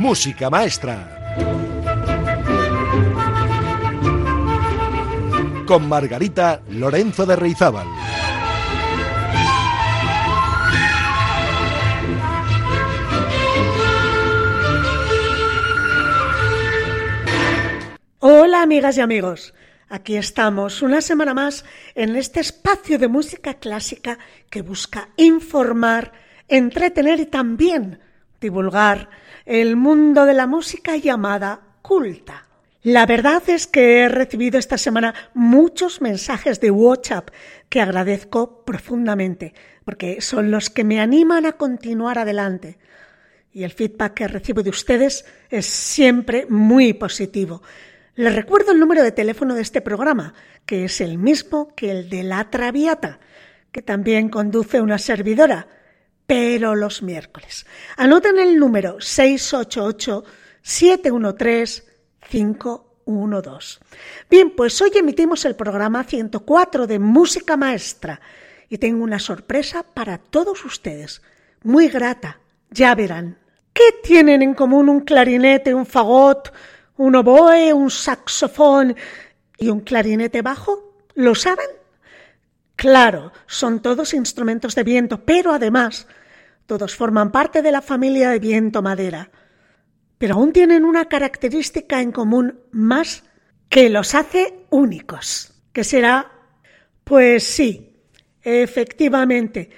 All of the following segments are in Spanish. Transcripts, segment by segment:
Música Maestra. Con Margarita Lorenzo de Reizábal. Hola amigas y amigos, aquí estamos una semana más en este espacio de música clásica que busca informar, entretener y también divulgar el mundo de la música llamada culta. La verdad es que he recibido esta semana muchos mensajes de WhatsApp que agradezco profundamente, porque son los que me animan a continuar adelante. Y el feedback que recibo de ustedes es siempre muy positivo. Les recuerdo el número de teléfono de este programa, que es el mismo que el de La Traviata, que también conduce una servidora, pero los miércoles. Anoten el número 688-713-512. Bien, pues hoy emitimos el programa 104 de Música Maestra y tengo una sorpresa para todos ustedes. Muy grata, ya verán. ¿Qué tienen en común un clarinete, un fagot, un oboe, un saxofón y un clarinete bajo? ¿Lo saben? Claro, son todos instrumentos de viento, pero además todos forman parte de la familia de viento madera. Pero aún tienen una característica en común más que los hace únicos. ¿Qué será? Pues sí, efectivamente.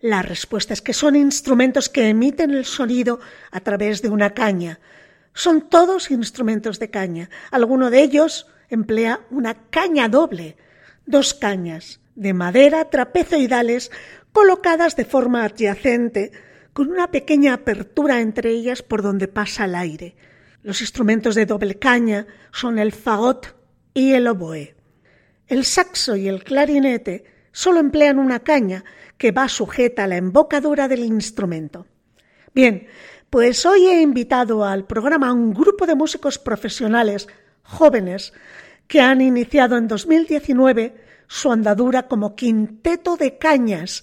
La respuesta es que son instrumentos que emiten el sonido a través de una caña, son todos instrumentos de caña. Alguno de ellos emplea una caña doble, dos cañas de madera trapezoidales colocadas de forma adyacente, con una pequeña apertura entre ellas por donde pasa el aire. Los instrumentos de doble caña son el fagot y el oboe. El saxo y el clarinete solo emplean una caña que va sujeta a la embocadura del instrumento. Bien, pues hoy he invitado al programa a un grupo de músicos profesionales jóvenes que han iniciado en 2019 su andadura como quinteto de cañas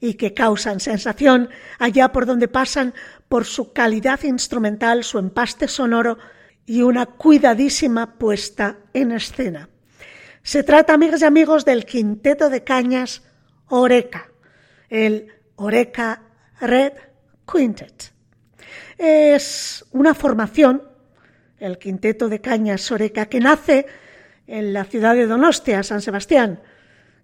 y que causan sensación allá por donde pasan por su calidad instrumental, su empaste sonoro y una cuidadísima puesta en escena. Se trata, amigas y amigos, del quinteto de cañas Oreca, el Oreca Red Quintet. Es una formación, el quinteto de cañas Soreca, que nace en la ciudad de Donostia, San Sebastián,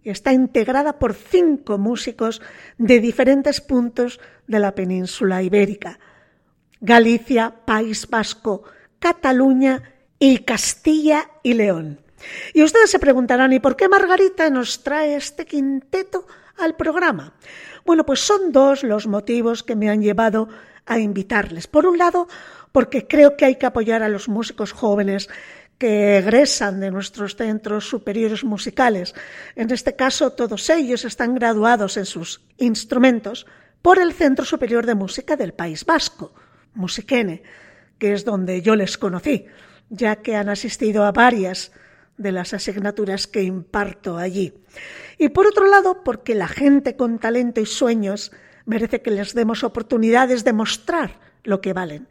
está integrada por cinco músicos de diferentes puntos de la península ibérica. Galicia, País Vasco, Cataluña y Castilla y León. Y ustedes se preguntarán, ¿y por qué Margarita nos trae este quinteto al programa? Bueno, pues son dos los motivos que me han llevado a invitarles. Por un lado, porque creo que hay que apoyar a los músicos jóvenes que egresan de nuestros centros superiores musicales. En este caso, todos ellos están graduados en sus instrumentos por el Centro Superior de Música del País Vasco, Musiquene, que es donde yo les conocí, ya que han asistido a varias de las asignaturas que imparto allí. Y por otro lado, porque la gente con talento y sueños merece que les demos oportunidades de mostrar lo que valen.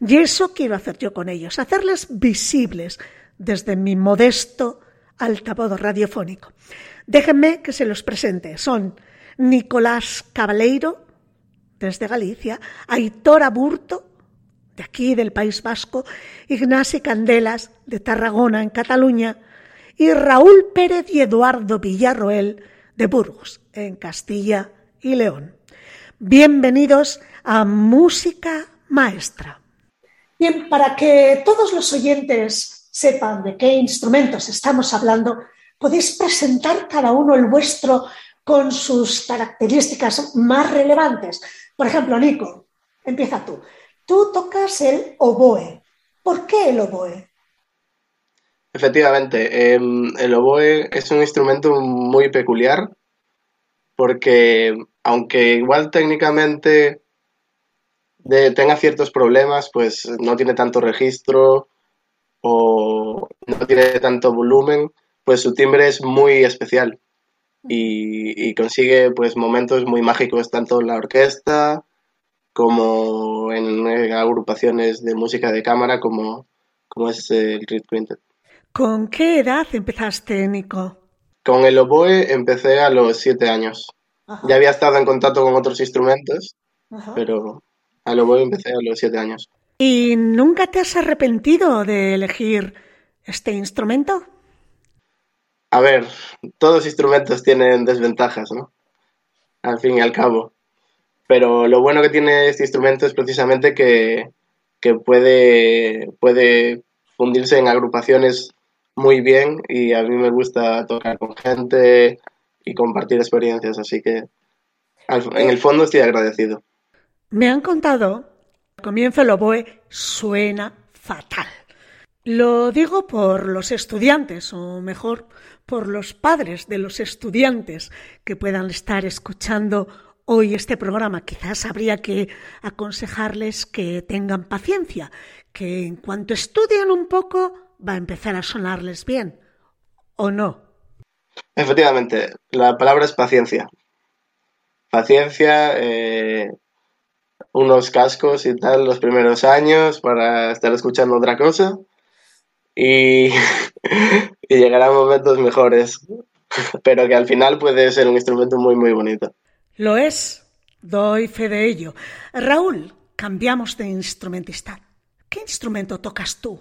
Y eso quiero hacer yo con ellos, hacerles visibles desde mi modesto altavoz radiofónico. Déjenme que se los presente. Son Nicolás Cabaleiro, desde Galicia, Aitor Aburto, de aquí del País Vasco, Ignasi Candelas, de Tarragona, en Cataluña, y Raúl Pérez y Eduardo Villarroel, de Burgos, en Castilla y León. Bienvenidos a Música Maestra. Bien, para que todos los oyentes sepan de qué instrumentos estamos hablando, podéis presentar cada uno el vuestro con sus características más relevantes. Por ejemplo, Nico, empieza tú. Tú tocas el oboe. ¿Por qué el oboe? Efectivamente, em, el oboe es un instrumento muy peculiar porque aunque igual técnicamente tenga ciertos problemas, pues no tiene tanto registro o no tiene tanto volumen, pues su timbre es muy especial y, consigue pues momentos muy mágicos tanto en la orquesta como en, agrupaciones de música de cámara como, como es el Reed Quintet. ¿Con qué edad empezaste, Nico? Con el oboe empecé a los siete años. Ya había estado en contacto con otros instrumentos, pero al oboe empecé a los siete años. ¿Y nunca te has arrepentido de elegir este instrumento? A ver, todos los instrumentos tienen desventajas, ¿no? Al fin y al cabo. Pero lo bueno que tiene este instrumento es precisamente que, que puede, puede fundirse en agrupaciones muy bien y a mí me gusta tocar con gente y compartir experiencias, así que en el fondo estoy agradecido. Me han contado, al comienzo el oboe suena fatal. Lo digo por los estudiantes, o mejor, por los padres de los estudiantes que puedan estar escuchando hoy este programa. Quizás habría que aconsejarles que tengan paciencia, que en cuanto estudien un poco va a empezar a sonarles bien, ¿o no? Efectivamente, la palabra es paciencia. Paciencia, eh, unos cascos y tal los primeros años para estar escuchando otra cosa y, y llegarán momentos mejores, pero que al final puede ser un instrumento muy, muy bonito. Lo es, doy fe de ello. Raúl, cambiamos de instrumentista. ¿Qué instrumento tocas tú?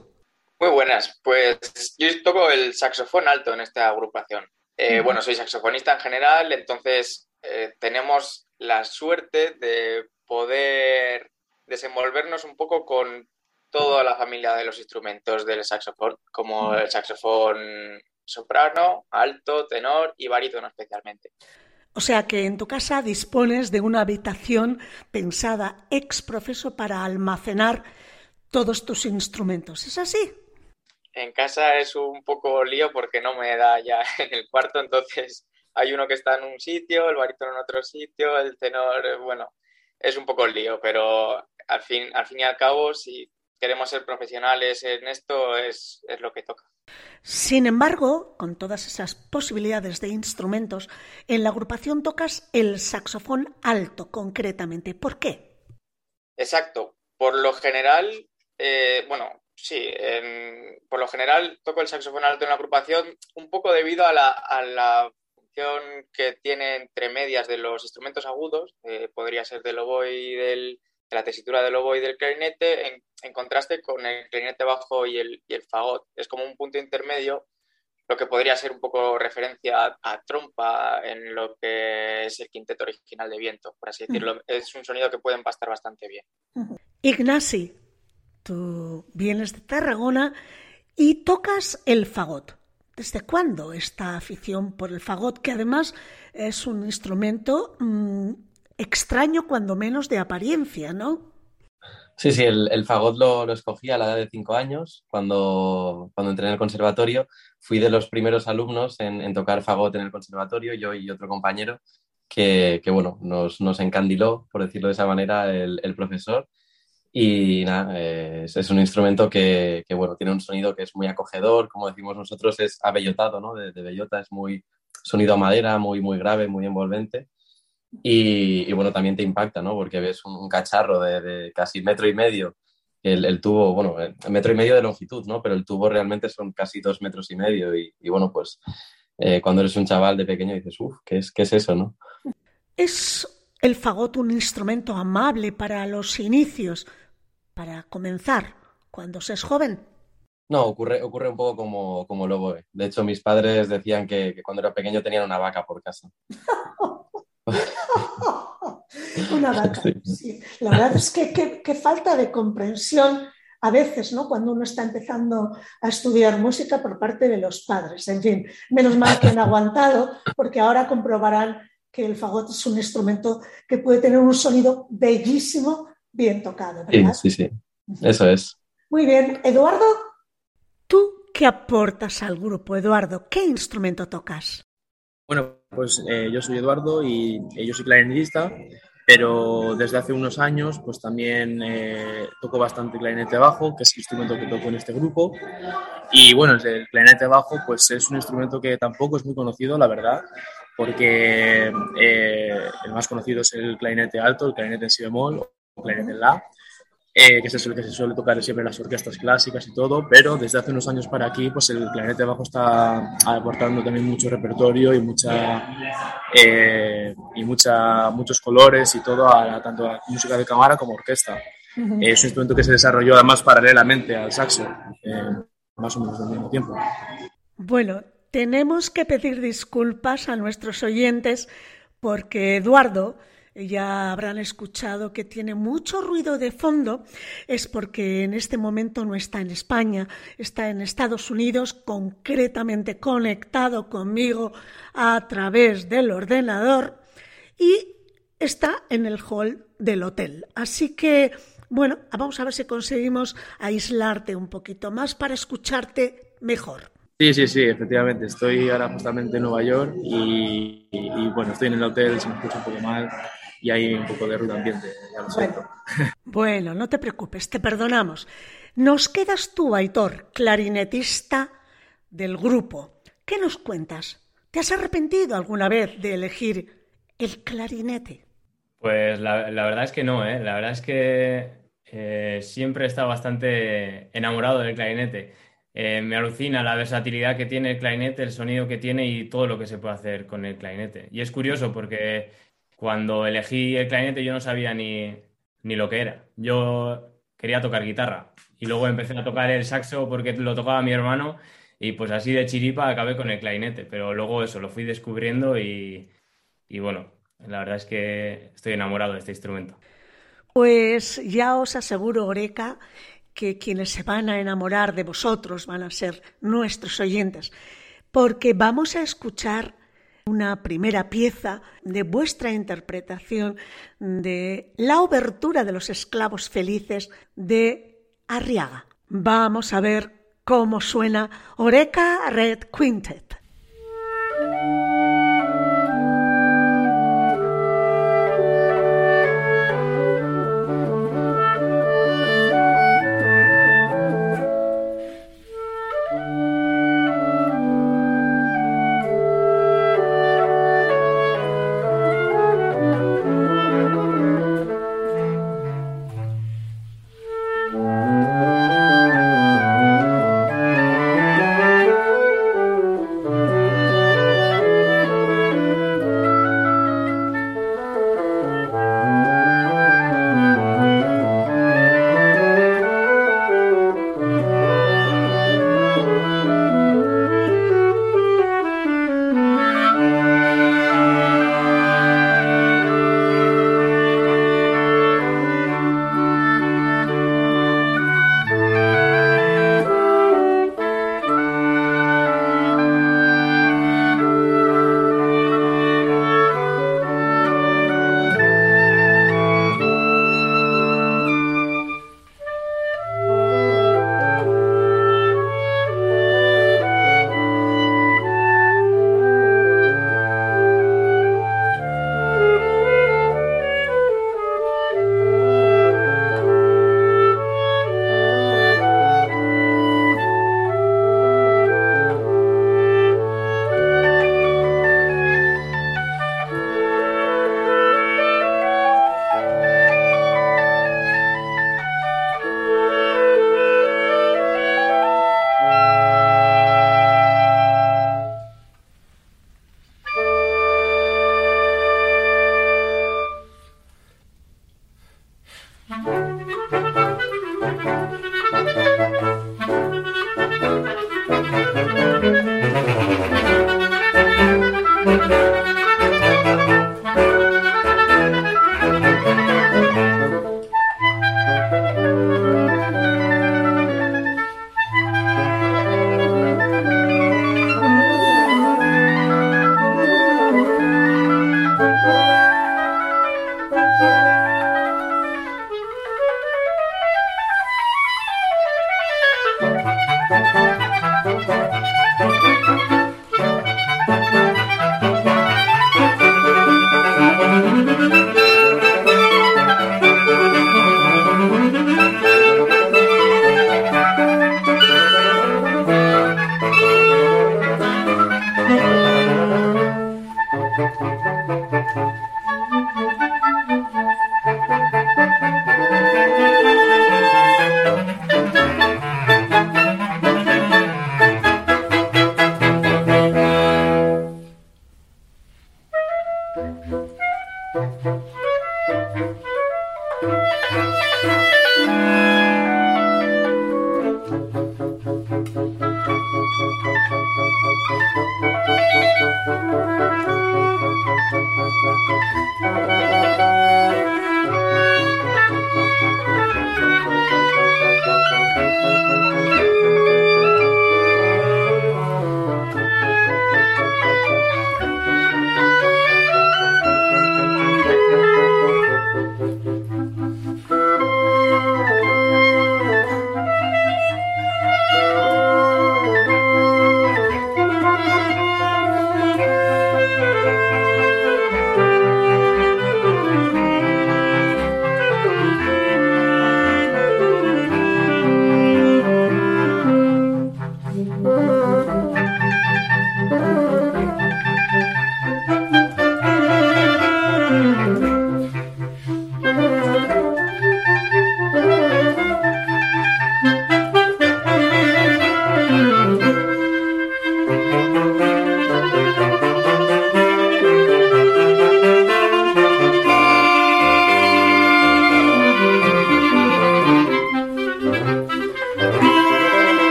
Muy buenas, pues yo toco el saxofón alto en esta agrupación. Eh, bueno, soy saxofonista en general, entonces eh, tenemos la suerte de poder desenvolvernos un poco con toda la familia de los instrumentos del saxofón, como el saxofón soprano, alto, tenor y barítono especialmente. O sea que en tu casa dispones de una habitación pensada ex profeso para almacenar todos tus instrumentos. ¿Es así? En casa es un poco lío porque no me da ya en el cuarto, entonces hay uno que está en un sitio, el barítono en otro sitio, el tenor, bueno, es un poco lío, pero al fin, al fin y al cabo, si queremos ser profesionales en esto, es, es lo que toca. Sin embargo, con todas esas posibilidades de instrumentos, en la agrupación tocas el saxofón alto concretamente. ¿Por qué? Exacto. Por lo general, eh, bueno, Sí, por lo general toco el saxofón alto en la agrupación un poco debido a la, que tiene entre medias de los instrumentos agudos, eh, podría ser del oboe y del, de la tesitura del oboe y del clarinete, en, contraste con el clarinete bajo y el, y el, fagot. Es como un punto intermedio, lo que podría ser un poco referencia a, trompa en lo que es el quinteto original de viento, por así decirlo. Es un sonido que puede empastar bastante bien. Ignasi, Tú vienes de Tarragona y tocas el fagot. ¿Desde cuándo esta afición por el fagot, que además es un instrumento mm, extraño, cuando menos de apariencia, ¿no? Sí, sí, el, fagot lo, escogí a la edad de cinco años, cuando, cuando entré en el conservatorio. Fui de los primeros alumnos en, tocar fagot en el conservatorio, yo y otro compañero, que, bueno, nos, nos, encandiló, por decirlo de esa manera, el profesor y nada, es, un instrumento que, que, bueno, tiene un sonido que es muy acogedor, como decimos nosotros, es abellotado, ¿no? De, bellota, es muy sonido a madera, muy, muy grave, muy envolvente. Y, y bueno, también te impacta, ¿no? Porque ves un, cacharro de, casi metro y medio, el, tubo, bueno, metro y medio de longitud, ¿no? Pero el tubo realmente son casi dos metros y medio. Y, y bueno, pues eh, cuando eres un chaval de pequeño dices, uff, ¿qué es, ¿qué es eso, no? Es el fagot un instrumento amable para los inicios, para comenzar, cuando se es joven? No, ocurre, ocurre un poco como, como lo voy. De hecho, mis padres decían que, cuando era pequeño tenían una vaca por casa. una vaca, sí. La verdad es que qué falta de comprensión a veces, ¿no? Cuando uno está empezando a estudiar música por parte de los padres. En fin, menos mal que han aguantado, porque ahora comprobarán que el fagot es un instrumento que puede tener un sonido bellísimo bien tocado, ¿verdad? Sí, sí, sí. Eso es. Muy bien. Eduardo, ¿tú qué aportas al grupo, Eduardo? ¿Qué instrumento tocas? Bueno, pues eh, yo soy Eduardo y yo soy clarinetista, pero desde hace unos años pues también eh, toco bastante clarinete bajo, que es el instrumento que toco en este grupo. Y bueno, el clarinete bajo pues es un instrumento que tampoco es muy conocido, la verdad, porque eh, el más conocido es el clarinete alto, el clarinete en si bemol clarinete en la, eh, que es el que se suele tocar siempre en las orquestas clásicas y todo, pero desde hace unos años para aquí, pues el clarinete bajo está aportando también mucho repertorio y mucha eh, y mucha, muchos colores y todo, a, tanto a música de cámara como orquesta. es un instrumento que se desarrolló además paralelamente al saxo, más o menos al mismo tiempo. Bueno, tenemos que pedir disculpas a nuestros oyentes porque Eduardo ya habrán escuchado que tiene mucho ruido de fondo, es porque en este momento no está en España, está en Estados Unidos, concretamente conectado conmigo a través del ordenador y está en el hall del hotel. Así que, bueno, vamos a ver si conseguimos aislarte un poquito más para escucharte mejor. Sí, sí, sí, efectivamente. Estoy ahora justamente en Nueva York y, bueno, estoy en el hotel, se me escucha un poco mal y hay un poco de ruido ambiente, ya lo siento. Bueno, no te preocupes, te perdonamos. Nos quedas tú, Aitor, clarinetista del grupo. ¿Qué nos cuentas? ¿Te has arrepentido alguna vez de elegir el clarinete? Pues la, verdad es que no, ¿eh? La verdad es que eh, siempre he estado bastante enamorado del clarinete. Eh, me alucina la versatilidad que tiene el clarinete, el sonido que tiene y todo lo que se puede hacer con el clarinete. Y es curioso porque cuando elegí el clarinete yo no sabía ni, ni lo que era. Yo quería tocar guitarra y luego empecé a tocar el saxo porque lo tocaba mi hermano y pues así de chiripa acabé con el clarinete, pero luego eso lo fui descubriendo y, y bueno, la verdad es que estoy enamorado de este instrumento. Pues ya os aseguro, Oreca, que quienes se van a enamorar de vosotros van a ser nuestros oyentes, porque vamos a escuchar una primera pieza de vuestra interpretación de la obertura de los esclavos felices de Arriaga. Vamos a ver cómo suena Oreca Red Quintet.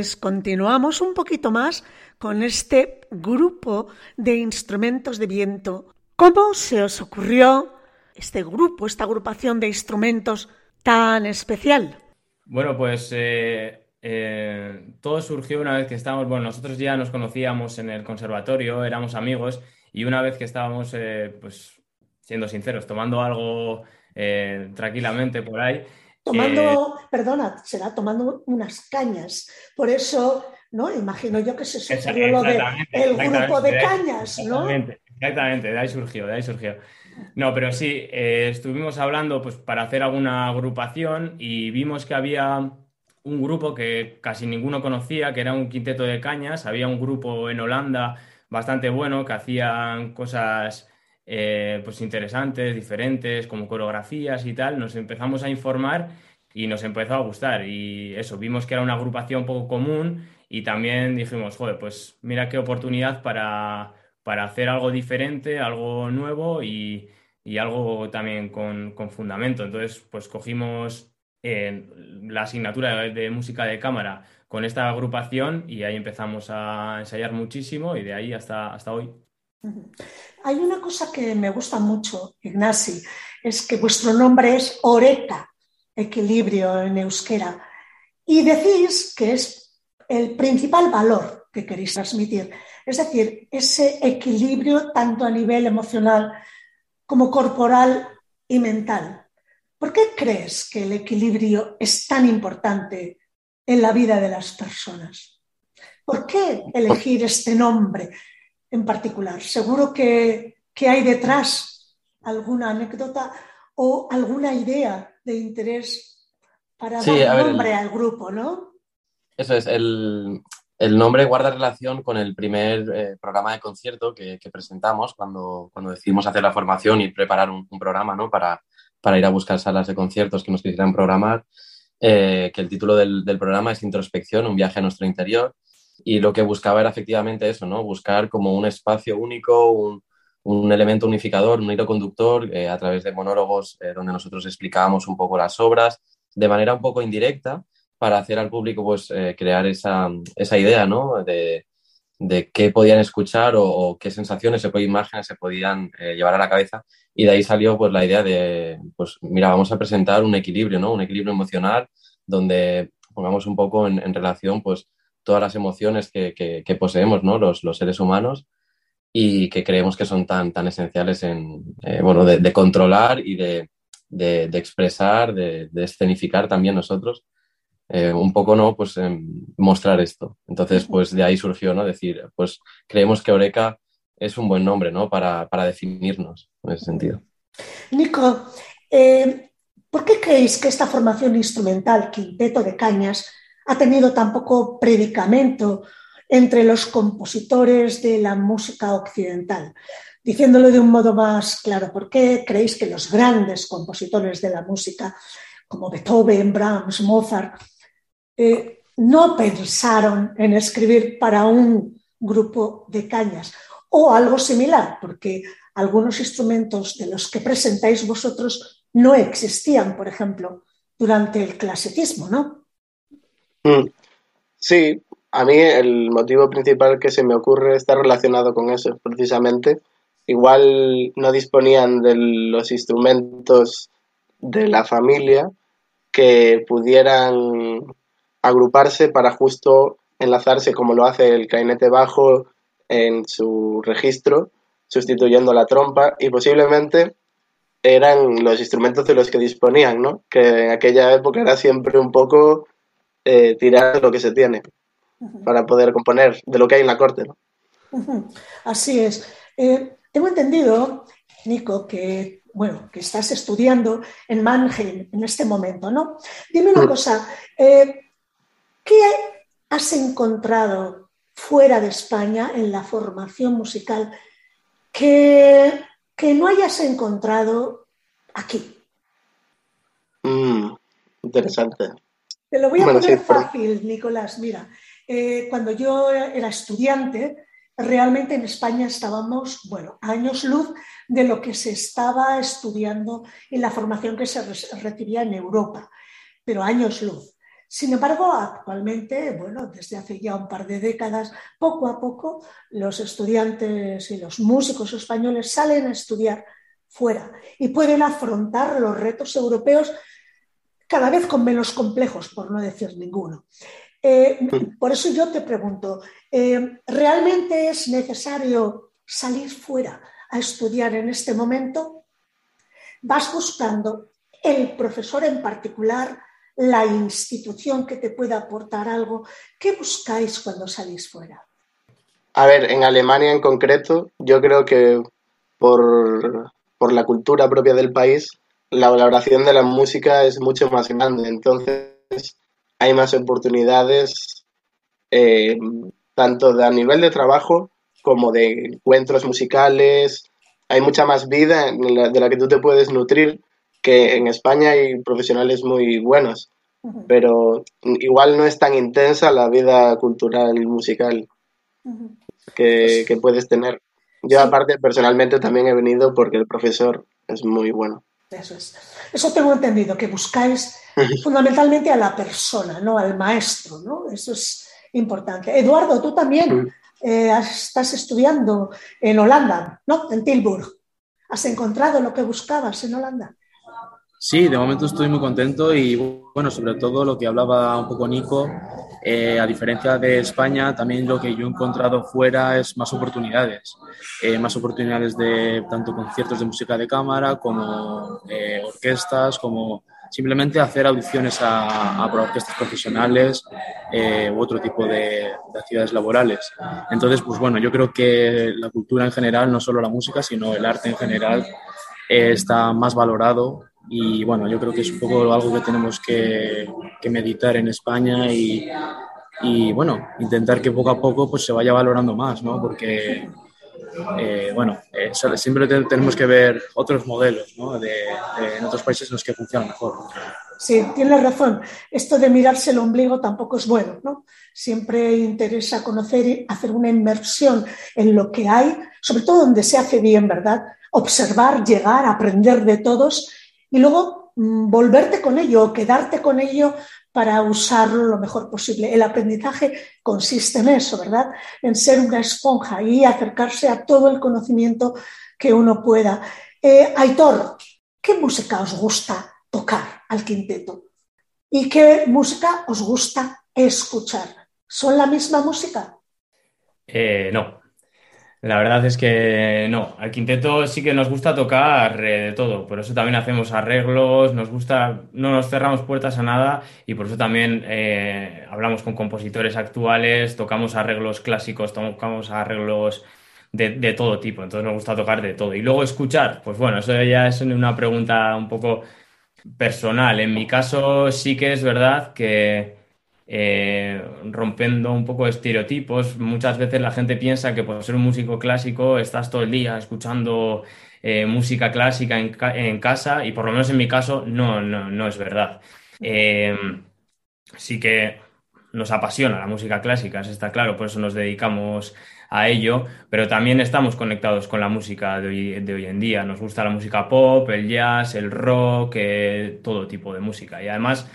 pues continuamos un poquito más con este grupo de instrumentos de viento. ¿Cómo se os ocurrió este grupo, esta agrupación de instrumentos tan especial? Bueno, pues eh, eh, todo surgió una vez que estábamos, bueno, nosotros ya nos conocíamos en el conservatorio, éramos amigos y una vez que estábamos, eh, pues siendo sinceros, tomando algo tranquilamente por ahí, Tomando, perdona, será tomando unas cañas. Por eso, ¿no? Imagino yo que se surgió lo del grupo de, cañas, ¿no? Exactamente, de ahí surgió, de ahí surgió. No, pero sí, eh, estuvimos hablando pues, para hacer alguna agrupación y vimos que había un grupo que casi ninguno conocía, que era un quinteto de cañas. Había un grupo en Holanda bastante bueno que hacían cosas eh, pues interesantes, diferentes, como coreografías y tal, nos empezamos a informar y nos empezó a gustar. Y eso, vimos que era una agrupación poco común y también dijimos, joder, pues mira qué oportunidad para, para hacer algo diferente, algo nuevo y, algo también con, fundamento. Entonces, pues cogimos eh, la asignatura de, música de cámara con esta agrupación y ahí empezamos a ensayar muchísimo y de ahí hasta, hasta hoy. Hay una cosa que me gusta mucho, Ignasi, es que vuestro nombre es Oreca, equilibrio en euskera, y decís que es el principal valor que queréis transmitir, es decir, ese equilibrio tanto a nivel emocional como corporal y mental. ¿Por qué crees que el equilibrio es tan importante en la vida de las personas? ¿Por qué elegir este nombre? En particular. Seguro que, hay detrás alguna anécdota o alguna idea de interés para dar nombre al grupo, ¿no? Eso es, el, nombre guarda relación con el primer eh, programa de concierto que, presentamos cuando, cuando, decidimos hacer la formación y preparar un, programa ¿no? para, para, ir a buscar salas de conciertos que nos quisieran programar, eh, que el título del, del, programa es Introspección, un viaje a nuestro interior y lo que buscaba era efectivamente eso, ¿no? Buscar como un espacio único, un, un elemento unificador, un hilo conductor eh, a través de monólogos eh, donde nosotros explicábamos un poco las obras de manera un poco indirecta para hacer al público pues eh, crear esa, esa, idea, ¿no? De, de qué podían escuchar o, qué sensaciones o qué imágenes se podían llevar a la cabeza y de ahí salió pues la idea de, pues mira, vamos a presentar un equilibrio, ¿no? Un equilibrio emocional donde pongamos un poco en, en relación pues todas las emociones que, poseemos ¿no? los, seres humanos y que creemos que son tan, tan esenciales en, eh, bueno, de, controlar y de, expresar, de, escenificar también nosotros. Eh, un poco, ¿no? Pues mostrar esto. Entonces, pues de ahí surgió, ¿no? Decir, pues creemos que Oreca es un buen nombre, ¿no? Para, definirnos en ese sentido. Nico, eh, ¿por qué creéis que esta formación instrumental, Quinteto de Cañas, ha tenido tan poco predicamento entre los compositores de la música occidental. Diciéndolo de un modo más claro, ¿por qué creéis que los grandes compositores de la música, como Beethoven, Brahms, Mozart, eh, no pensaron en escribir para un grupo de cañas o algo similar? Porque algunos instrumentos de los que presentáis vosotros no existían, por ejemplo, durante el clasicismo, ¿no? Mm. Sí, a mí el motivo principal que se me ocurre está relacionado con eso, precisamente. Igual no disponían de los instrumentos de la familia que pudieran agruparse para justo enlazarse como lo hace el cainete bajo en su registro, sustituyendo la trompa y posiblemente eran los instrumentos de los que disponían, ¿no? Que en aquella época era siempre un poco eh, tirar de lo que se tiene para poder componer de lo que hay en la corte. Así es. Eh, tengo entendido, Nico, que bueno, que estás estudiando en Mannheim en este momento, ¿no? Dime una mm. cosa, eh, ¿qué has encontrado fuera de España en la formación musical que, que no hayas encontrado aquí? Mm, interesante. Te lo voy a poner fácil, Nicolás. Mira, eh, cuando yo era estudiante, realmente en España estábamos, bueno, años luz de lo que se estaba estudiando en la formación que se recibía en Europa, pero años luz. Sin embargo, actualmente, bueno, desde hace ya un par de décadas, poco a poco, los estudiantes y los músicos españoles salen a estudiar fuera y pueden afrontar los retos europeos cada vez con menos complejos, por no decir ninguno. Eh, por eso yo te pregunto, eh, ¿realmente es necesario salir fuera a estudiar en este momento? ¿Vas buscando el profesor en particular? la institución que te pueda aportar algo. ¿Qué buscáis cuando salís fuera? A ver, en Alemania en concreto, yo creo que por, la cultura propia del país, la valoración de la música es mucho más grande. Entonces, hay más oportunidades, eh, tanto a nivel de trabajo como de encuentros musicales. Hay mucha más vida de la que tú te puedes nutrir que en España hay profesionales muy buenos, pero igual no es tan intensa la vida cultural y musical que, puedes tener. Yo aparte personalmente también he venido porque el profesor es muy bueno. Eso es. Eso tengo entendido, que buscáis fundamentalmente a la persona, no al maestro, ¿no? Eso es importante. Eduardo, tú también eh, estás estudiando en Holanda, ¿no? En Tilburg. ¿Has encontrado lo que buscabas en Holanda? Sí, de momento estoy muy contento y bueno, sobre todo lo que hablaba un poco Nico, eh, a diferencia de España, también lo que yo he encontrado fuera es más oportunidades, eh, más oportunidades de tanto conciertos de música de cámara como eh, orquestas, como simplemente hacer audiciones a, orquestas profesionales u otro tipo de, actividades laborales. Entonces, pues bueno, yo creo que la cultura en general, no solo la música, sino el arte en general, está más valorado y bueno, yo creo que es un poco algo que tenemos que, meditar en España y, y, bueno, intentar que poco a poco pues, se vaya valorando más, ¿no? Porque, eh, bueno, eh, siempre tenemos que ver otros modelos, ¿no? De, en otros países en los que funciona mejor. Sí, tienes razón. Esto de mirarse el ombligo tampoco es bueno, ¿no? Siempre interesa conocer y hacer una inmersión en lo que hay, sobre todo donde se hace bien, ¿verdad? Observar, llegar, aprender de todos y luego mm, volverte con ello o quedarte con ello para usarlo lo mejor posible. El aprendizaje consiste en eso, ¿verdad? En ser una esponja y acercarse a todo el conocimiento que uno pueda. Eh, Aitor, ¿qué música os gusta tocar al quinteto? ¿Y qué música os gusta escuchar? ¿Son la misma música? Eh, no, la verdad es que no, al quinteto sí que nos gusta tocar eh, de todo, por eso también hacemos arreglos, nos gusta, no nos cerramos puertas a nada y por eso también eh, hablamos con compositores actuales, tocamos arreglos clásicos, tocamos arreglos de, de, todo tipo, entonces nos gusta tocar de todo. Y luego escuchar, pues bueno, eso ya es una pregunta un poco personal. En mi caso sí que es verdad que eh, rompiendo un poco estereotipos. Muchas veces la gente piensa que por ser un músico clásico estás todo el día escuchando eh, música clásica en, casa y por lo menos en mi caso no, no, es verdad. Eh, sí que nos apasiona la música clásica, eso está claro, por eso nos dedicamos a ello, pero también estamos conectados con la música de hoy, en día. Nos gusta la música pop, el jazz, el rock, todo tipo de música. Y además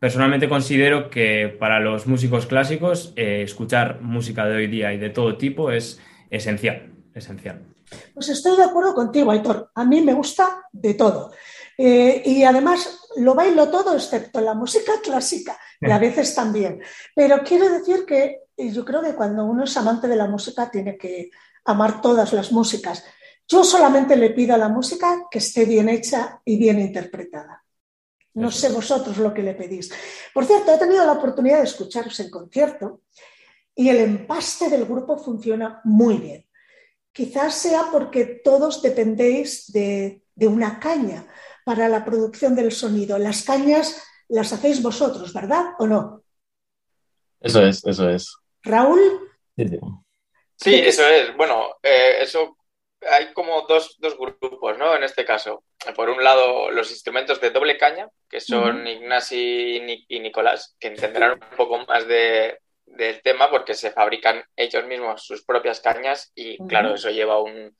Personalmente considero que para los músicos clásicos eh, escuchar música de hoy día y de todo tipo es esencial, esencial. Pues estoy de acuerdo contigo, Aitor. A mí me gusta de todo. Eh, y además lo bailo todo excepto la música clásica y a veces también. Pero quiero decir que yo creo que cuando uno es amante de la música tiene que amar todas las músicas. Yo solamente le pido a la música que esté bien hecha y bien interpretada. No sé vosotros lo que le pedís. Por cierto, he tenido la oportunidad de escucharos en concierto y el empaste del grupo funciona muy bien. Quizás sea porque todos dependéis de, una caña para la producción del sonido. Las cañas las hacéis vosotros, ¿verdad? ¿O no? Eso es, eso es. Raúl. Sí, eso es. Bueno, eh, eso hay como dos, grupos, ¿no? En este caso. Por un lado, los instrumentos de doble caña, que son Ignasi y Nicolás, que entenderán un poco más de, del tema porque se fabrican ellos mismos sus propias cañas y, claro, eso lleva un,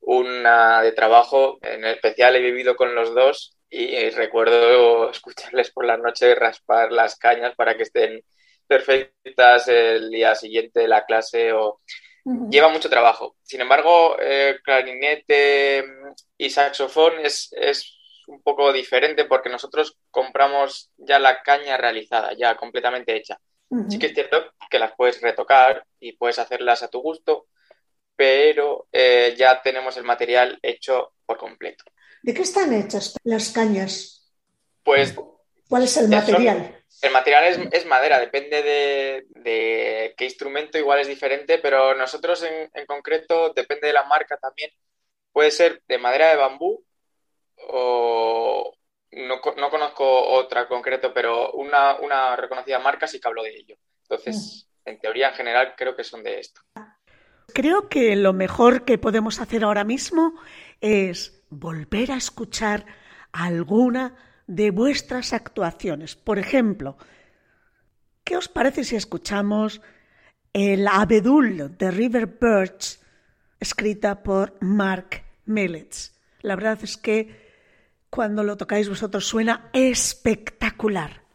una de trabajo. En especial he vivido con los dos y recuerdo escucharles por la noche raspar las cañas para que estén perfectas el día siguiente de la clase o lleva mucho trabajo. Sin embargo, eh, clarinete y saxofón es, es, un poco diferente porque nosotros compramos ya la caña realizada, ya completamente hecha. Sí que es cierto que las puedes retocar y puedes hacerlas a tu gusto, pero eh, ya tenemos el material hecho por completo. ¿De qué están hechas las cañas? Pues... ¿Cuál es el material? El material es, madera, depende de, qué instrumento, igual es diferente, pero nosotros en, concreto, depende de la marca también, puede ser de madera de bambú o no, conozco otra concreto, pero una, una, reconocida marca sí que hablo de ello. Entonces, mm. en teoría, en general, creo que son de esto. Creo que lo mejor que podemos hacer ahora mismo es volver a escuchar alguna de vuestras actuaciones. Por ejemplo, ¿qué os parece si escuchamos el abedul de River Birds, escrita por Mark Millets? La verdad es que cuando lo tocáis vosotros suena espectacular.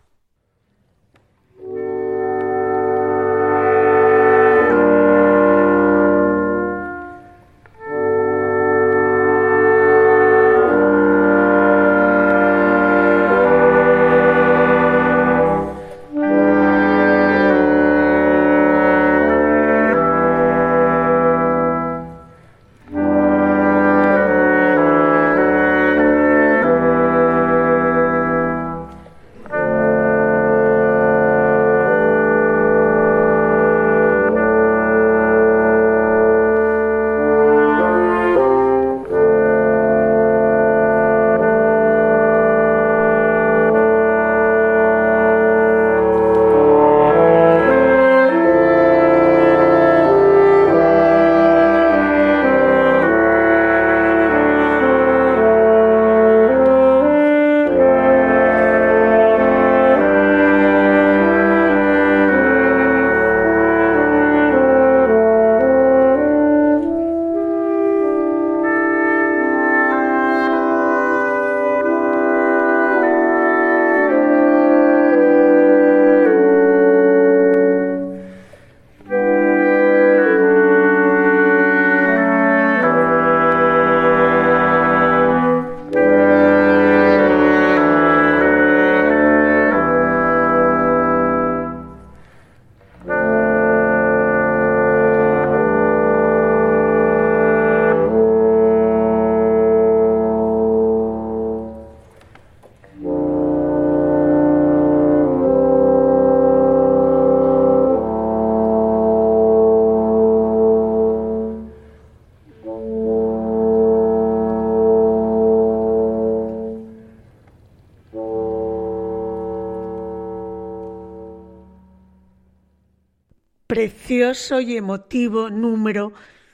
Precioso y emotivo número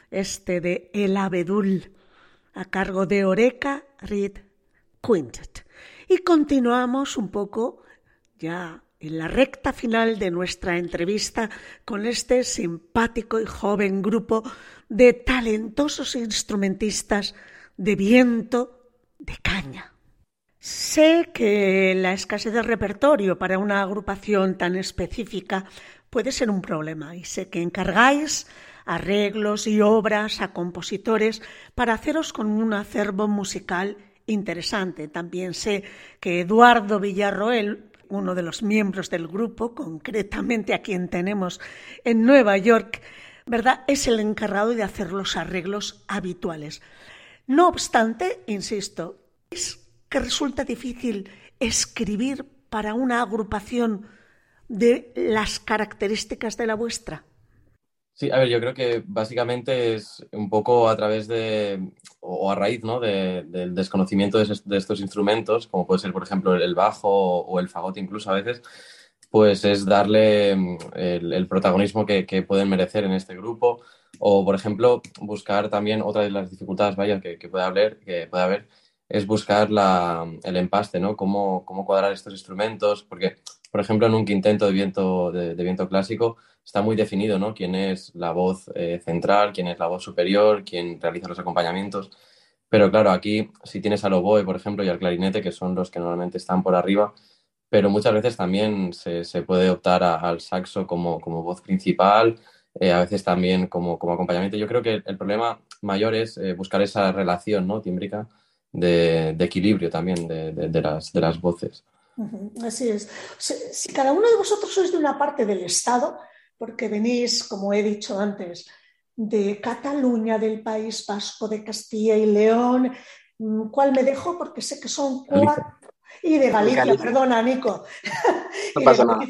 este de El Abedul, a cargo de Oreca Reed Quintet. Y continuamos un poco ya en la recta final de nuestra entrevista con este simpático y joven grupo de talentosos instrumentistas de viento de caña. Sé que la escasez de repertorio para una agrupación tan específica puede ser un problema y sé que encargáis arreglos y obras a compositores para haceros con un acervo musical interesante. También sé que Eduardo Villarroel, uno de los miembros del grupo, concretamente a quien tenemos en Nueva York, ¿verdad? Es el encargado de hacer los arreglos habituales. No obstante, insisto, es que resulta difícil escribir para una agrupación de las características de la vuestra? Sí, a ver, yo creo que básicamente es un poco a través de, o a raíz ¿no? del desconocimiento de, estos instrumentos, como puede ser, por ejemplo, el bajo o el fagote incluso a veces, pues es darle mm, el, protagonismo que, pueden merecer en este grupo, o, por ejemplo, buscar también otra de las dificultades, vaya, que, puede haber, que puede haber, es buscar la, el empaste, ¿no? Cómo, cómo cuadrar estos instrumentos, porque por ejemplo, en un quinteto de viento, de, viento clásico está muy definido, ¿no? Quién es la voz eh, central, quién es la voz superior, quién realiza los acompañamientos. Pero claro, aquí si tienes al oboe, por ejemplo, y al clarinete, que son los que normalmente están por arriba, pero muchas veces también se, se puede optar al saxo como, como voz principal, eh, a veces también como, como, acompañamiento. Yo creo que el problema mayor es eh, buscar esa relación ¿no? tímbrica de, de equilibrio también de, de, las, de las voces. Así es. Si cada uno de vosotros sois de una parte del Estado, porque venís, como he dicho antes, de Cataluña, del País Vasco, de Castilla y León. Mm, ¿Cuál me dejo? Porque sé que son cuatro. Y de Galicia, perdona, Nico. No pasa nada.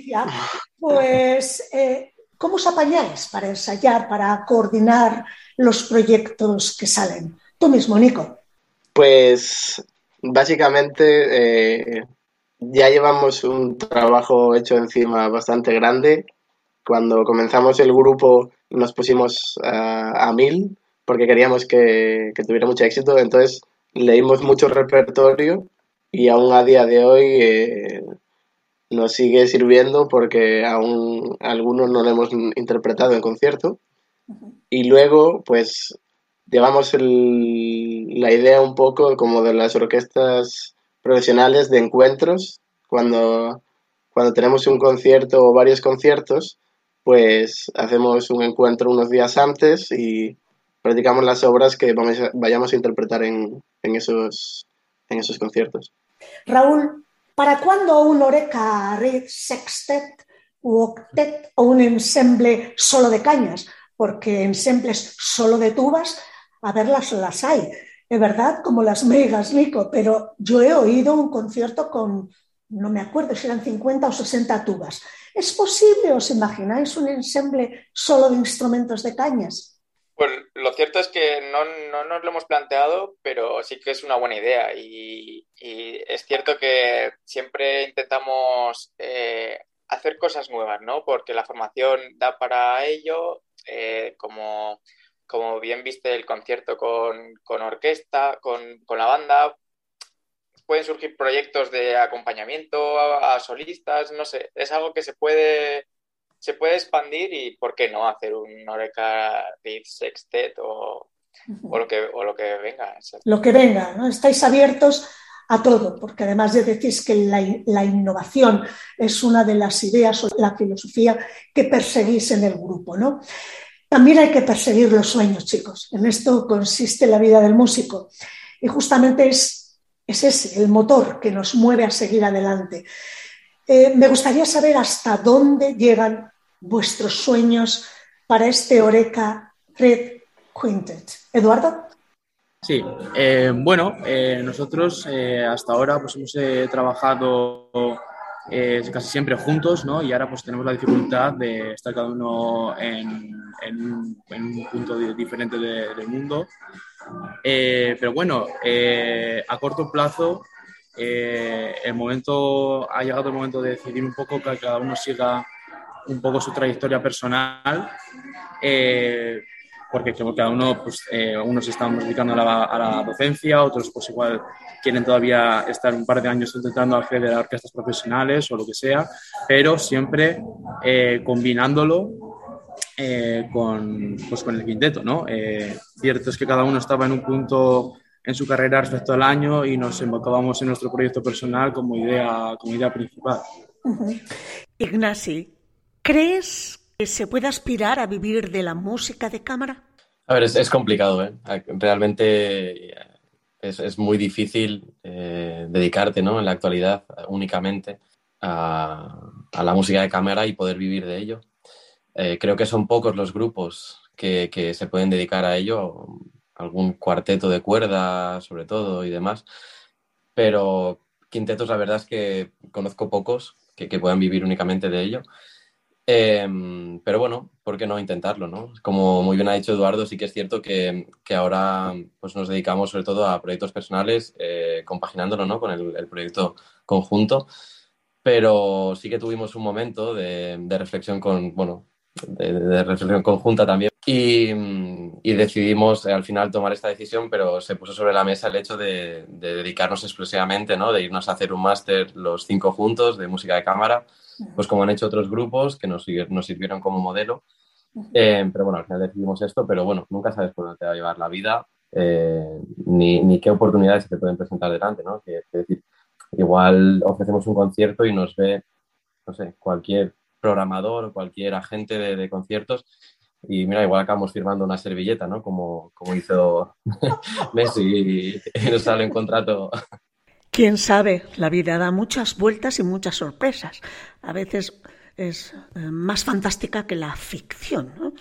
Pues, eh, ¿cómo os apañáis para ensayar, para coordinar los proyectos que salen? Tú mismo, Nico. Pues, básicamente, eh, ya llevamos un trabajo hecho encima bastante grande. Cuando comenzamos el grupo nos pusimos a, a mil porque queríamos que, que, tuviera mucho éxito. Entonces leímos mucho repertorio y aún a día de hoy eh, nos sigue sirviendo porque aún algunos no lo hemos interpretado en concierto. Y luego, pues, llevamos el, la idea un poco como de las orquestas profesionales de encuentros, cuando, cuando tenemos un concierto o varios conciertos, pues hacemos un encuentro unos días antes y practicamos las obras que vamos vayamos a interpretar en, en, esos, en esos conciertos. Raúl, ¿para cuándo un oreca sextet u octet o un ensemble solo de cañas? Porque ensembles solo de tubas, a verlas las hay, es verdad, como las megas, Nico, pero yo he oído un concierto con, no me acuerdo si eran 50 o 60 tubas. ¿Es posible, os imagináis, un ensemble solo de instrumentos de cañas? Pues lo cierto es que no, no, nos lo hemos planteado, pero sí que es una buena idea. Y, y es cierto que siempre intentamos eh, hacer cosas nuevas, ¿no? Porque la formación da para ello, eh, como, como, bien viste el concierto con, con orquesta, con, con, la banda, pueden surgir proyectos de acompañamiento a, a, solistas, no sé, es algo que se puede, se puede expandir y por qué no hacer un Oreca Beat Sextet o, o, lo que, o lo que venga. Lo que venga, ¿no? Estáis abiertos a todo, porque además de decís que la, la, innovación es una de las ideas o la filosofía que perseguís en el grupo, ¿no? También hay que perseguir los sueños, chicos. En esto consiste la vida del músico. Y justamente es es ese, el motor que nos mueve a seguir adelante. Eh, me gustaría saber hasta dónde llegan vuestros sueños para este Oreca Red Quintet. Eduardo. Sí, eh, bueno, eh, nosotros hasta ahora pues hemos trabajado casi siempre juntos, ¿no? Y ahora pues tenemos la dificultad de estar cada uno en, en, en un punto diferente de, del mundo eh, pero bueno, eh, a corto plazo, eh, el momento, ha llegado el momento de decidir un poco que cada uno siga un poco su trayectoria personal, eh, porque cada uno, pues unos estamos dedicando a la, a la, docencia, otros pues igual quieren todavía estar un par de años intentando acceder a orquestas profesionales o lo que sea, pero siempre combinándolo eh, con, pues, con el quinteto, ¿no? Eh, cierto es que cada uno estaba en un punto en su carrera respecto al año y nos enfocábamos en nuestro proyecto personal como idea, como idea principal. Uh -huh. Ignasi, ¿crees se puede aspirar a vivir de la música de cámara? A ver, es, complicado, ¿eh? Realmente es, es muy difícil eh, dedicarte, ¿no? En la actualidad únicamente a, la música de cámara y poder vivir de ello. Eh, creo que son pocos los grupos que, se pueden dedicar a ello, algún cuarteto de cuerda sobre todo y demás, pero quintetos la verdad es que conozco pocos que puedan vivir únicamente de ello. Eh, pero bueno, ¿por qué no intentarlo? ¿no? Como muy bien ha dicho Eduardo, sí que es cierto que, que ahora pues, nos dedicamos sobre todo a proyectos personales, eh, compaginándolo ¿no? con el, el, proyecto conjunto, pero sí que tuvimos un momento de, de reflexión con, bueno, de, de, reflexión conjunta también. Y, y, decidimos al final tomar esta decisión, pero se puso sobre la mesa el hecho de, de dedicarnos exclusivamente, ¿no? de irnos a hacer un máster los cinco juntos de música de cámara, pues como han hecho otros grupos que nos, nos sirvieron como modelo. Eh, pero bueno, al final decidimos esto, pero bueno, nunca sabes por dónde te va a llevar la vida eh, ni, qué oportunidades se te pueden presentar delante, ¿no? Que, decir, igual ofrecemos un concierto y nos ve, no sé, cualquier programador o cualquier agente de, conciertos y mira, igual acabamos firmando una servilleta, ¿no? Como, como hizo Messi y, nos sale un contrato. Quién sabe, la vida da muchas vueltas y muchas sorpresas. A veces es eh, más fantástica que la ficción. ¿no?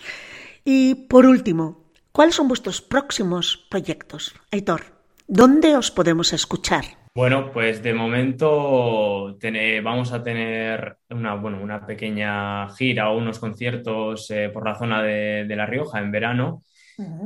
Y por último, ¿cuáles son vuestros próximos proyectos? Aitor, ¿dónde os podemos escuchar? Bueno, pues de momento vamos a tener una, bueno, una pequeña gira o unos conciertos eh, por la zona de, La Rioja en verano.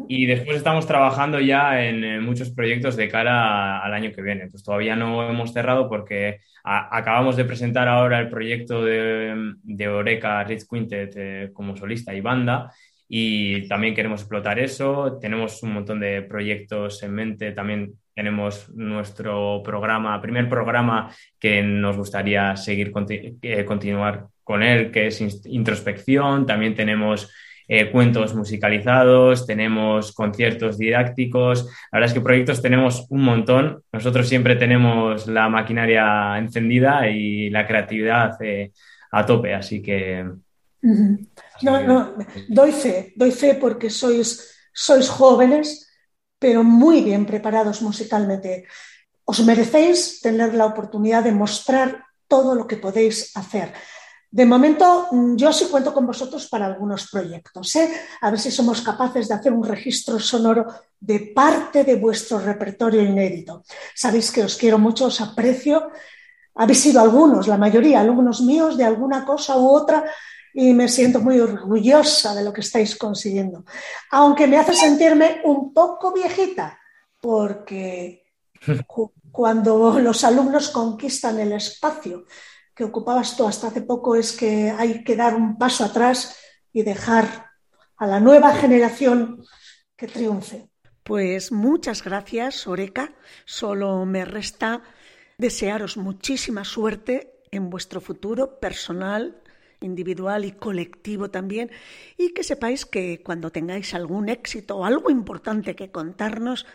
Y después estamos trabajando ya en, muchos proyectos de cara al año que viene. Pues todavía no hemos cerrado porque acabamos de presentar ahora el proyecto de, de Oreca Rich Quintet eh, como solista y banda y también queremos explotar eso. Tenemos un montón de proyectos en mente. También tenemos nuestro programa, primer programa que nos gustaría seguir eh, continuar con él, que es introspección. También tenemos eh, cuentos musicalizados, tenemos conciertos didácticos. La verdad es que proyectos tenemos un montón. Nosotros siempre tenemos la maquinaria encendida y la creatividad eh, a tope, así que no, no, doy fe, doy fe porque sois, sois jóvenes, pero muy bien preparados musicalmente. Os merecéis tener la oportunidad de mostrar todo lo que podéis hacer. De momento, yo sí cuento con vosotros para algunos proyectos. ¿eh? A ver si somos capaces de hacer un registro sonoro de parte de vuestro repertorio inédito. Sabéis que os quiero mucho, os aprecio. Habéis sido algunos, la mayoría, alumnos míos de alguna cosa u otra y me siento muy orgullosa de lo que estáis consiguiendo. Aunque me hace sentirme un poco viejita, porque cuando los alumnos conquistan el espacio que ocupabas tú hasta hace poco, es que hay que dar un paso atrás y dejar a la nueva generación que triunfe. Pues muchas gracias, Oreca. Solo me resta desearos muchísima suerte en vuestro futuro personal individual y colectivo también, y que sepáis que cuando tengáis algún éxito o algo importante que contarnos,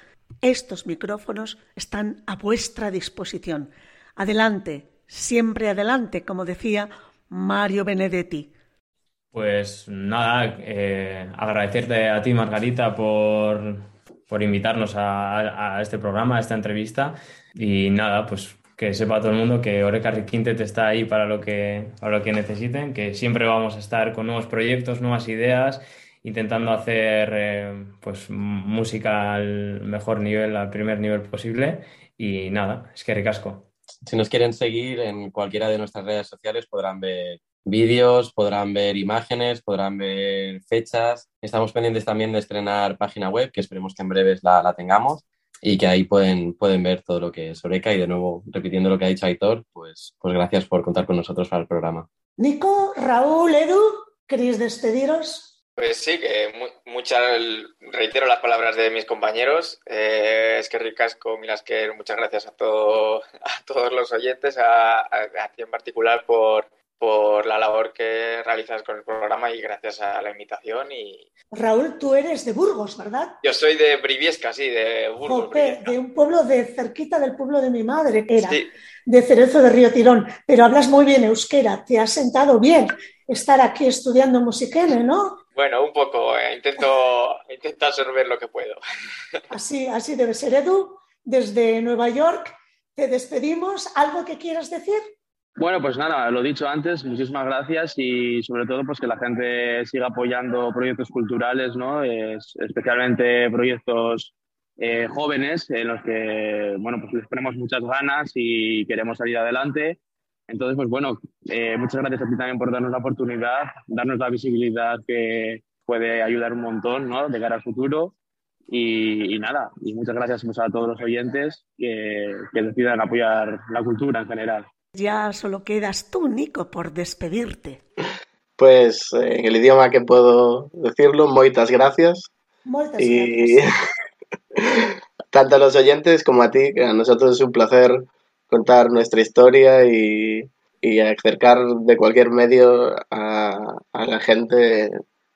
estos micrófonos están a vuestra disposición. Adelante, siempre adelante, como decía Mario Benedetti. Pues nada, eh, agradecerte a ti, Margarita, por, por invitarnos a, este programa, a esta entrevista. Y nada, pues que sepa todo el mundo que Oreca Quintet está ahí para lo que, para lo que necesiten, que siempre vamos a estar con nuevos proyectos, nuevas ideas, intentando hacer eh, pues, música al mejor nivel, al primer nivel posible. Y nada, es que ricasco. Si nos quieren seguir en cualquiera de nuestras redes sociales podrán ver vídeos, podrán ver imágenes, podrán ver fechas. Estamos pendientes también de estrenar página web, que esperemos que en breves la, la tengamos y que ahí pueden, pueden ver todo lo que es Oreca y de nuevo, repitiendo lo que ha dicho Aitor, pues, pues gracias por contar con nosotros para el programa. Nico, Raúl, Edu, ¿queréis despediros? Pues sí, que muchas, reitero las palabras de mis compañeros. Eh, es que ricasco, Milasker, muchas gracias a, todo, a todos los oyentes, a, a ti en particular por, por la labor que realizas con el programa y gracias a la invitación. Y... Raúl, tú eres de Burgos, ¿verdad? Yo soy de Briviesca, sí, de Burgos. de un pueblo de cerquita del pueblo de mi madre, era de Cerezo de Río Tirón. Pero hablas muy bien euskera, te has sentado bien estar aquí estudiando musiquene, ¿no? Bueno, un poco, eh, intento, intento absorber lo que puedo. Así, así debe ser, Edu. Desde Nueva York te despedimos. ¿Algo que quieras decir? Bueno, pues nada, lo dicho antes, muchísimas gracias y sobre todo pues que la gente siga apoyando proyectos culturales, ¿no? especialmente proyectos eh, jóvenes en los que, bueno, pues les ponemos muchas ganas y queremos salir adelante. Entonces, pues bueno, eh, muchas gracias a ti también por darnos la oportunidad, darnos la visibilidad que puede ayudar un montón, ¿no? De cara al futuro. Y, nada, y muchas gracias pues, a todos los oyentes que, que decidan apoyar la cultura en general. Ya solo quedas tú, Nico, por despedirte. Pues en el idioma que puedo decirlo, muchas gracias. Muchas y... gracias. Tanto a los oyentes como a ti, que a nosotros es un placer contar nuestra historia y, y acercar de cualquier medio a, a, la gente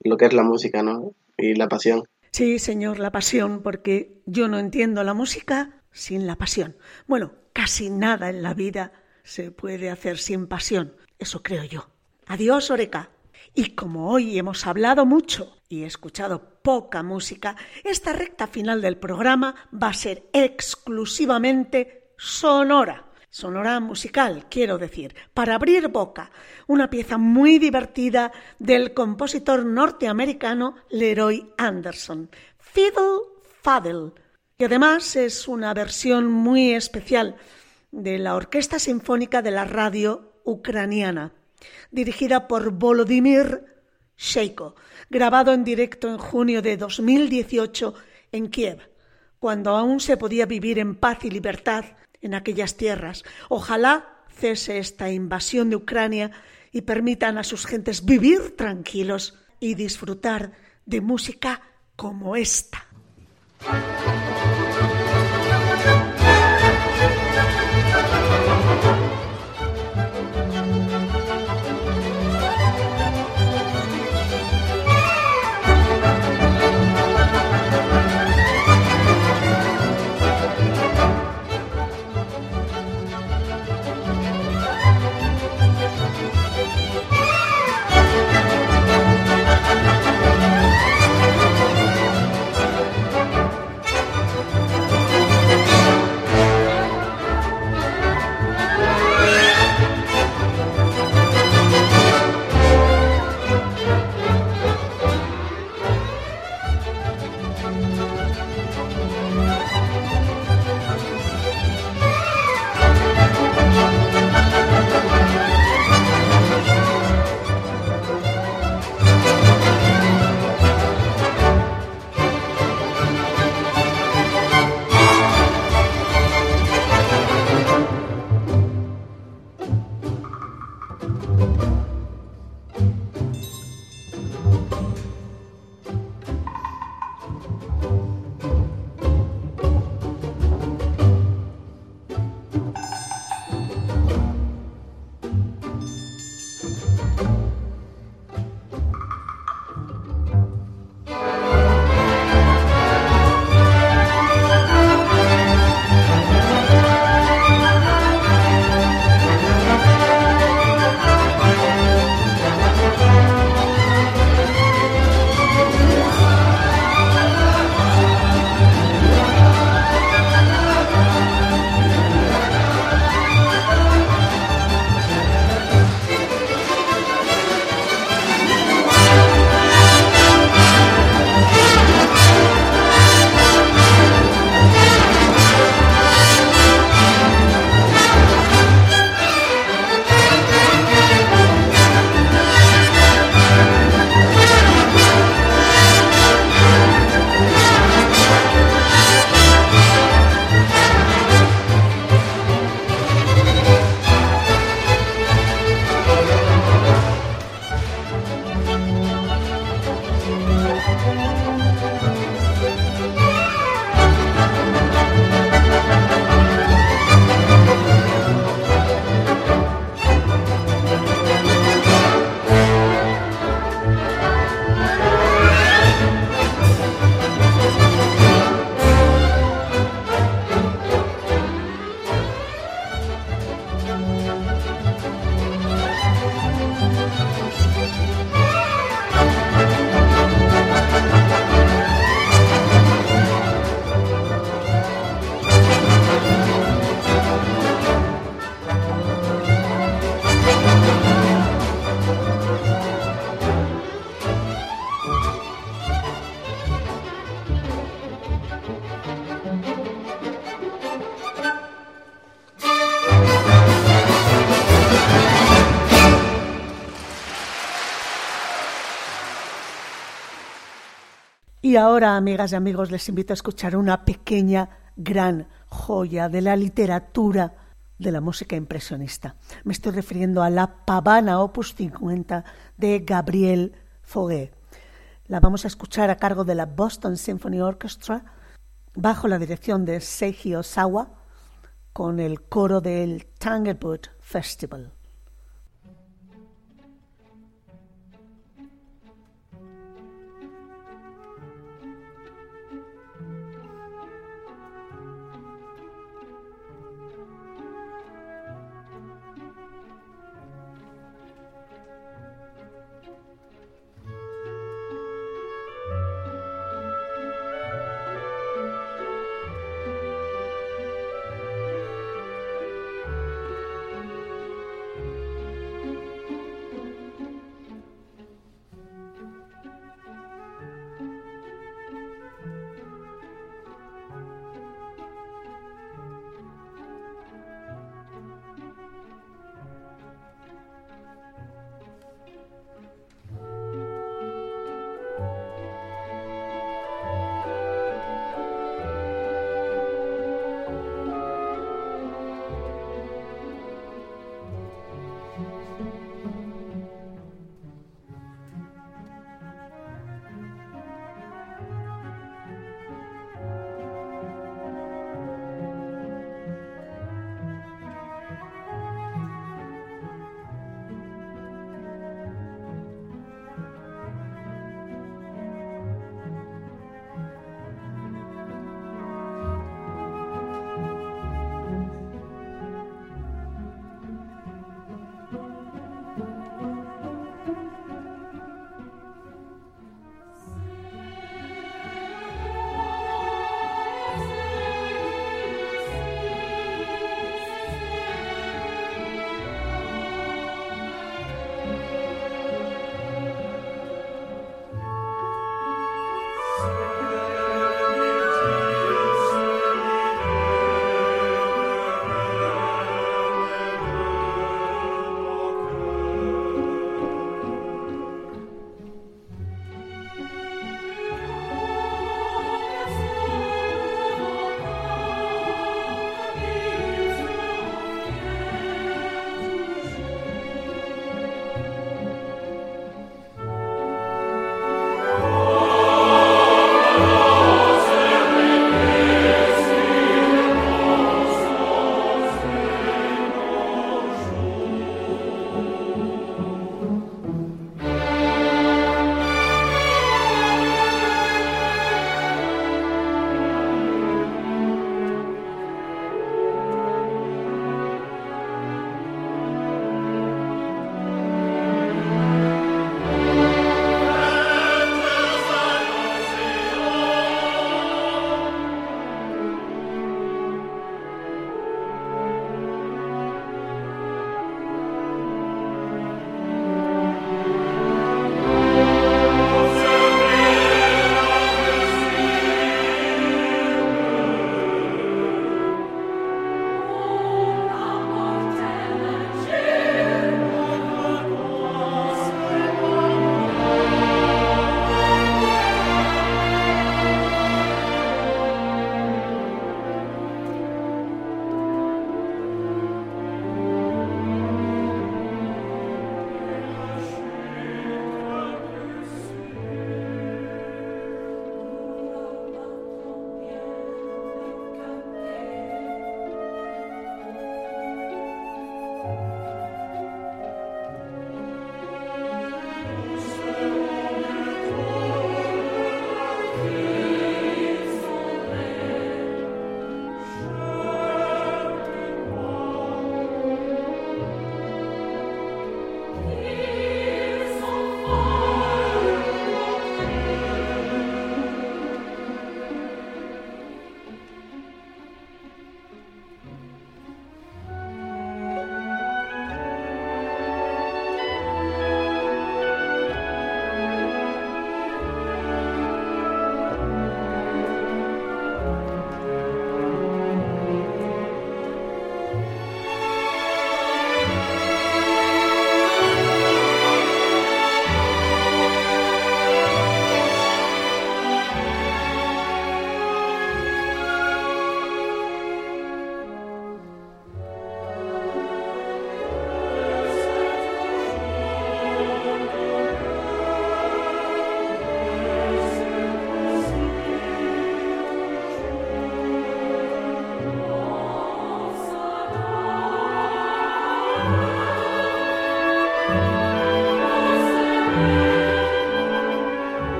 lo que es la música ¿no? y la pasión. Sí, señor, la pasión, porque yo no entiendo la música sin la pasión. Bueno, casi nada en la vida se puede hacer sin pasión, eso creo yo. Adiós, Oreca. Y como hoy hemos hablado mucho y escuchado poca música, esta recta final del programa va a ser exclusivamente sonora. Sonora musical, quiero decir, para abrir boca, una pieza muy divertida del compositor norteamericano Leroy Anderson, Fiddle Faddle, que además es una versión muy especial de la Orquesta Sinfónica de la Radio Ucraniana dirigida por Volodymyr Sheiko, grabado en directo en junio de 2018 en Kiev, cuando aún se podía vivir en paz y libertad en aquellas tierras. Ojalá cese esta invasión de Ucrania y permitan a sus gentes vivir tranquilos y disfrutar de música como esta. Y ahora, amigas y amigos, les invito a escuchar una pequeña, gran joya de la literatura de la música impresionista. Me estoy refiriendo a la Pavana Opus 50 de Gabriel Fauré. La vamos a escuchar a cargo de la Boston Symphony Orchestra bajo la dirección de Seiji Osawa con el coro del Tanglewood Festival.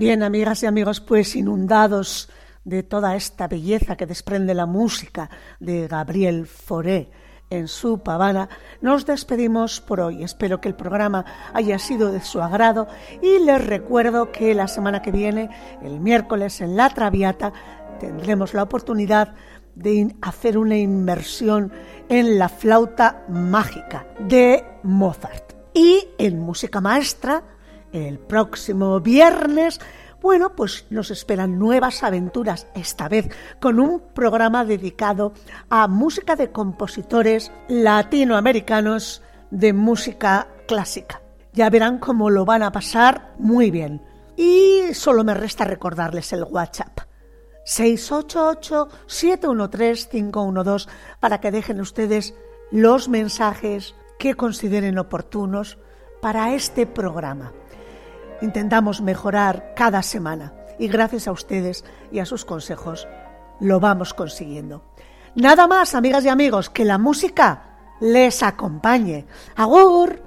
Bien, amigas y amigos, pues inundados de toda esta belleza que desprende la música de Gabriel Foré en su pavana, nos despedimos por hoy. Espero que el programa haya sido de su agrado y les recuerdo que la semana que viene, el miércoles en La Traviata, tendremos la oportunidad de hacer una inmersión en la flauta mágica de Mozart. Y en música maestra, el próximo viernes, bueno, pues nos esperan nuevas aventuras, esta vez con un programa dedicado a música de compositores latinoamericanos de música clásica. Ya verán cómo lo van a pasar muy bien. Y solo me resta recordarles el WhatsApp. 688-713-512 para que dejen ustedes los mensajes que consideren oportunos para este programa. Intentamos mejorar cada semana y gracias a ustedes y a sus consejos lo vamos consiguiendo. Nada más, amigas y amigos, que la música les acompañe. Agur.